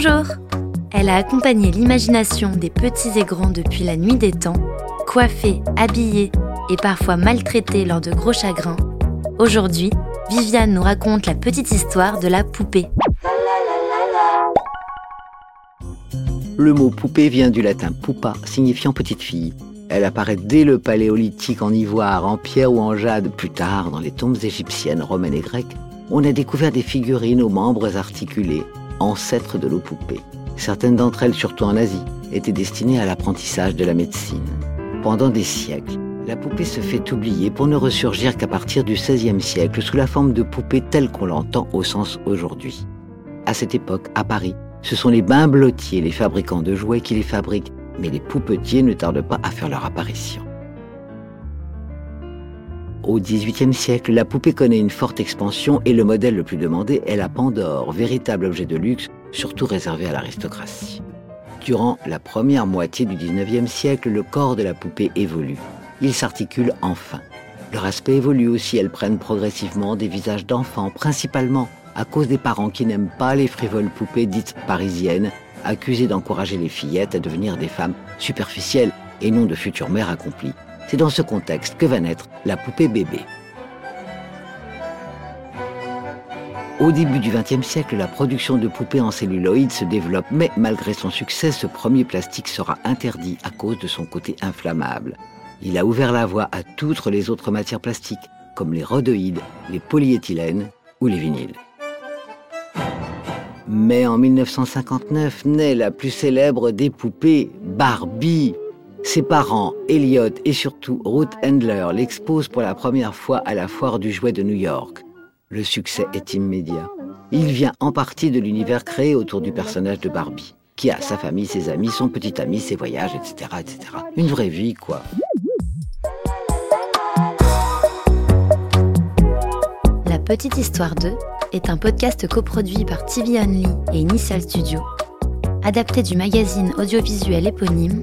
Bonjour Elle a accompagné l'imagination des petits et grands depuis la nuit des temps, coiffée, habillée et parfois maltraitée lors de gros chagrins. Aujourd'hui, Viviane nous raconte la petite histoire de la poupée. Le mot poupée vient du latin pupa, signifiant petite fille. Elle apparaît dès le paléolithique en ivoire, en pierre ou en jade. Plus tard, dans les tombes égyptiennes, romaines et grecques, on a découvert des figurines aux membres articulés, ancêtres de nos poupées. Certaines d'entre elles, surtout en Asie, étaient destinées à l'apprentissage de la médecine. Pendant des siècles, la poupée se fait oublier pour ne ressurgir qu'à partir du XVIe siècle sous la forme de poupée telle qu'on l'entend au sens aujourd'hui. À cette époque, à Paris, ce sont les bains blottiers, les fabricants de jouets, qui les fabriquent mais les poupetiers ne tardent pas à faire leur apparition. Au XVIIIe siècle, la poupée connaît une forte expansion et le modèle le plus demandé est la Pandore, véritable objet de luxe, surtout réservé à l'aristocratie. Durant la première moitié du XIXe siècle, le corps de la poupée évolue. Il s'articule enfin. Leur aspect évolue aussi, elles prennent progressivement des visages d'enfants, principalement à cause des parents qui n'aiment pas les frivoles poupées dites parisiennes accusées d'encourager les fillettes à devenir des femmes superficielles et non de futures mères accomplies. C'est dans ce contexte que va naître la poupée bébé. Au début du XXe siècle, la production de poupées en celluloïd se développe, mais malgré son succès, ce premier plastique sera interdit à cause de son côté inflammable. Il a ouvert la voie à toutes les autres matières plastiques, comme les rhodoïdes, les polyéthylènes ou les vinyles. Mais en 1959 naît la plus célèbre des poupées, Barbie. Ses parents, Elliot et surtout Ruth Handler, l'exposent pour la première fois à la foire du jouet de New York. Le succès est immédiat. Il vient en partie de l'univers créé autour du personnage de Barbie, qui a sa famille, ses amis, son petit ami, ses voyages, etc., etc. Une vraie vie, quoi. La petite histoire de est un podcast coproduit par TV Only et Initial Studio, adapté du magazine audiovisuel éponyme,